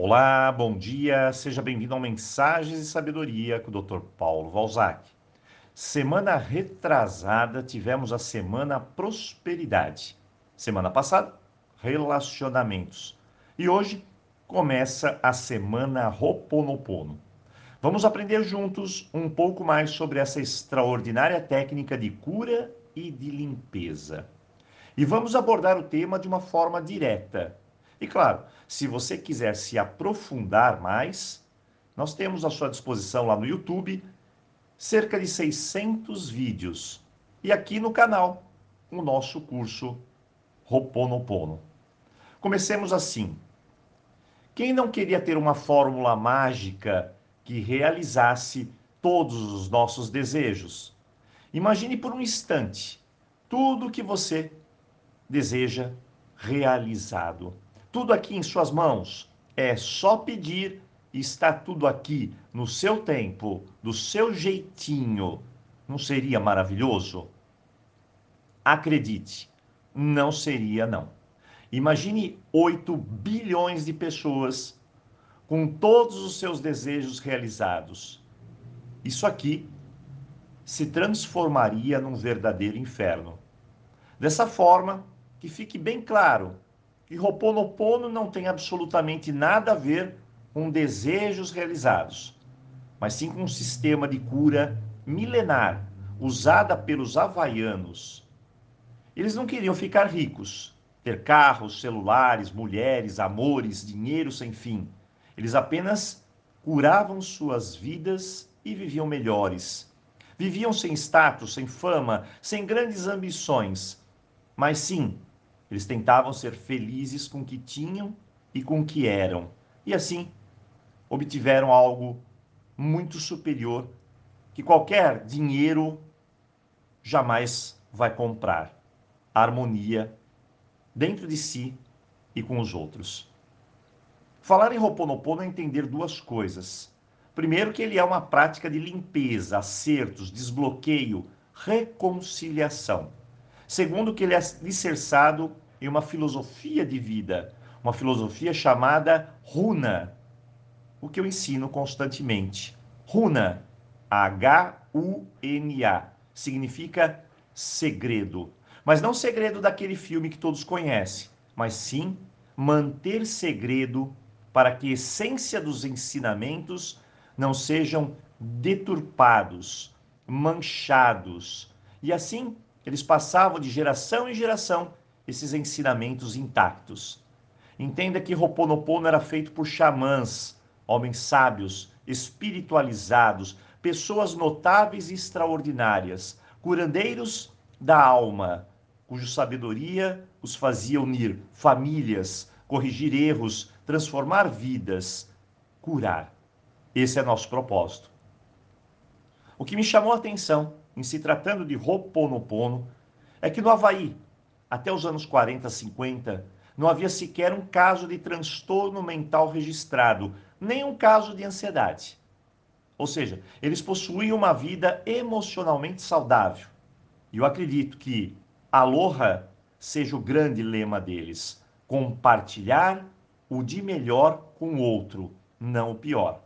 Olá, bom dia, seja bem-vindo ao Mensagens e Sabedoria com o Dr. Paulo Valzac. Semana retrasada tivemos a semana Prosperidade. Semana passada, Relacionamentos. E hoje começa a semana Roponopono. Vamos aprender juntos um pouco mais sobre essa extraordinária técnica de cura e de limpeza. E vamos abordar o tema de uma forma direta e claro, se você quiser se aprofundar mais, nós temos à sua disposição lá no YouTube cerca de 600 vídeos. E aqui no canal, o nosso curso Roponopono. Comecemos assim. Quem não queria ter uma fórmula mágica que realizasse todos os nossos desejos? Imagine por um instante tudo que você deseja realizado tudo aqui em suas mãos. É só pedir, está tudo aqui no seu tempo, do seu jeitinho. Não seria maravilhoso? Acredite, não seria não. Imagine 8 bilhões de pessoas com todos os seus desejos realizados. Isso aqui se transformaria num verdadeiro inferno. Dessa forma, que fique bem claro que Roponopono não tem absolutamente nada a ver com desejos realizados, mas sim com um sistema de cura milenar usada pelos havaianos. Eles não queriam ficar ricos, ter carros, celulares, mulheres, amores, dinheiro sem fim. Eles apenas curavam suas vidas e viviam melhores. Viviam sem status, sem fama, sem grandes ambições, mas sim eles tentavam ser felizes com o que tinham e com o que eram. E assim, obtiveram algo muito superior que qualquer dinheiro jamais vai comprar: a harmonia dentro de si e com os outros. Falar em Ho'oponopono é entender duas coisas. Primeiro, que ele é uma prática de limpeza, acertos, desbloqueio, reconciliação. Segundo, que ele é alicerçado em uma filosofia de vida, uma filosofia chamada Runa, o que eu ensino constantemente. Runa, H-U-N-A, significa segredo. Mas não segredo daquele filme que todos conhecem, mas sim manter segredo para que a essência dos ensinamentos não sejam deturpados, manchados. E assim eles passavam de geração em geração esses ensinamentos intactos. Entenda que Ho'oponopono era feito por xamãs, homens sábios, espiritualizados, pessoas notáveis e extraordinárias, curandeiros da alma, cuja sabedoria os fazia unir famílias, corrigir erros, transformar vidas, curar. Esse é nosso propósito. O que me chamou a atenção em se tratando de Ho'oponopono é que no Havaí, até os anos 40, 50, não havia sequer um caso de transtorno mental registrado, nem um caso de ansiedade. Ou seja, eles possuíam uma vida emocionalmente saudável. E eu acredito que Aloha seja o grande lema deles: compartilhar o de melhor com o outro, não o pior.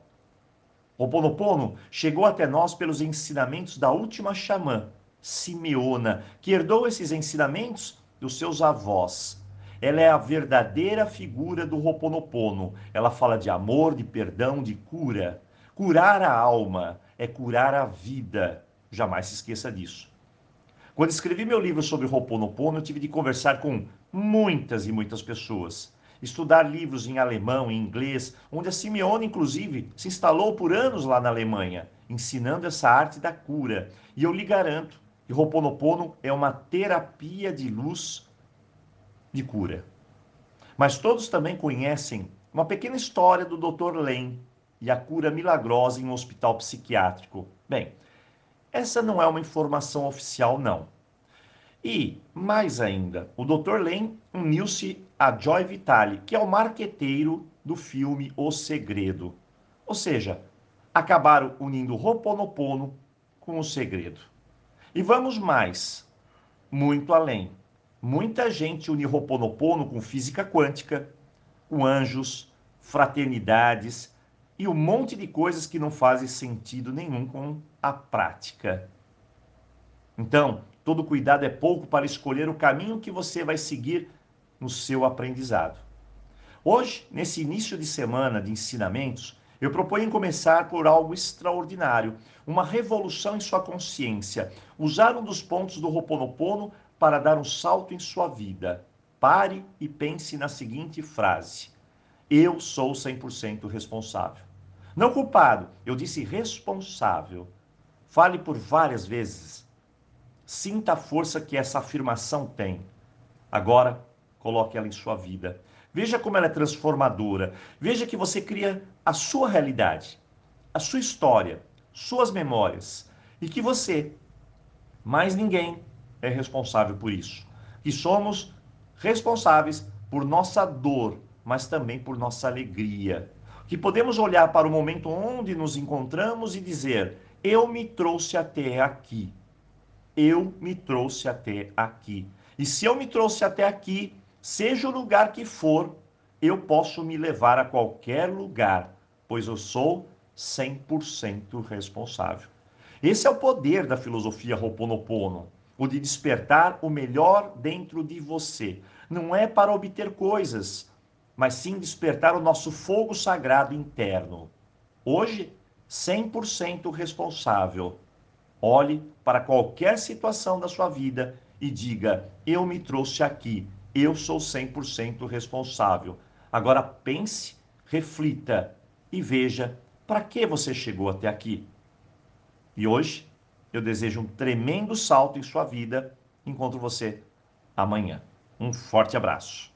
O Ponopono chegou até nós pelos ensinamentos da última xamã, Simeona, que herdou esses ensinamentos dos seus avós. Ela é a verdadeira figura do Roponopono. Ela fala de amor, de perdão, de cura. Curar a alma é curar a vida. Jamais se esqueça disso. Quando escrevi meu livro sobre Roponopono, eu tive de conversar com muitas e muitas pessoas estudar livros em alemão, em inglês, onde a Simeone, inclusive, se instalou por anos lá na Alemanha, ensinando essa arte da cura. E eu lhe garanto que Ho'oponopono é uma terapia de luz de cura. Mas todos também conhecem uma pequena história do Dr. Len e a cura milagrosa em um hospital psiquiátrico. Bem, essa não é uma informação oficial, não. E, mais ainda, o Dr. Len uniu-se a Joy Vitale, que é o marqueteiro do filme O Segredo. Ou seja, acabaram unindo Roponopono com o segredo. E vamos mais, muito além. Muita gente une Roponopono com física quântica, com anjos, fraternidades e um monte de coisas que não fazem sentido nenhum com a prática. Então, todo cuidado é pouco para escolher o caminho que você vai seguir no seu aprendizado. Hoje, nesse início de semana de ensinamentos, eu proponho começar por algo extraordinário, uma revolução em sua consciência, usar um dos pontos do Ho'oponopono para dar um salto em sua vida. Pare e pense na seguinte frase: Eu sou 100% responsável. Não culpado, eu disse responsável. Fale por várias vezes. Sinta a força que essa afirmação tem. Agora, coloque ela em sua vida. Veja como ela é transformadora. Veja que você cria a sua realidade, a sua história, suas memórias. E que você, mais ninguém, é responsável por isso. E somos responsáveis por nossa dor, mas também por nossa alegria. Que podemos olhar para o momento onde nos encontramos e dizer: Eu me trouxe até aqui. Eu me trouxe até aqui. E se eu me trouxe até aqui, Seja o lugar que for, eu posso me levar a qualquer lugar, pois eu sou 100% responsável. Esse é o poder da filosofia Ho'oponopono, o de despertar o melhor dentro de você. Não é para obter coisas, mas sim despertar o nosso fogo sagrado interno. Hoje, 100% responsável. Olhe para qualquer situação da sua vida e diga: Eu me trouxe aqui eu sou 100% responsável. Agora pense, reflita e veja para que você chegou até aqui. E hoje eu desejo um tremendo salto em sua vida. Encontro você amanhã. Um forte abraço.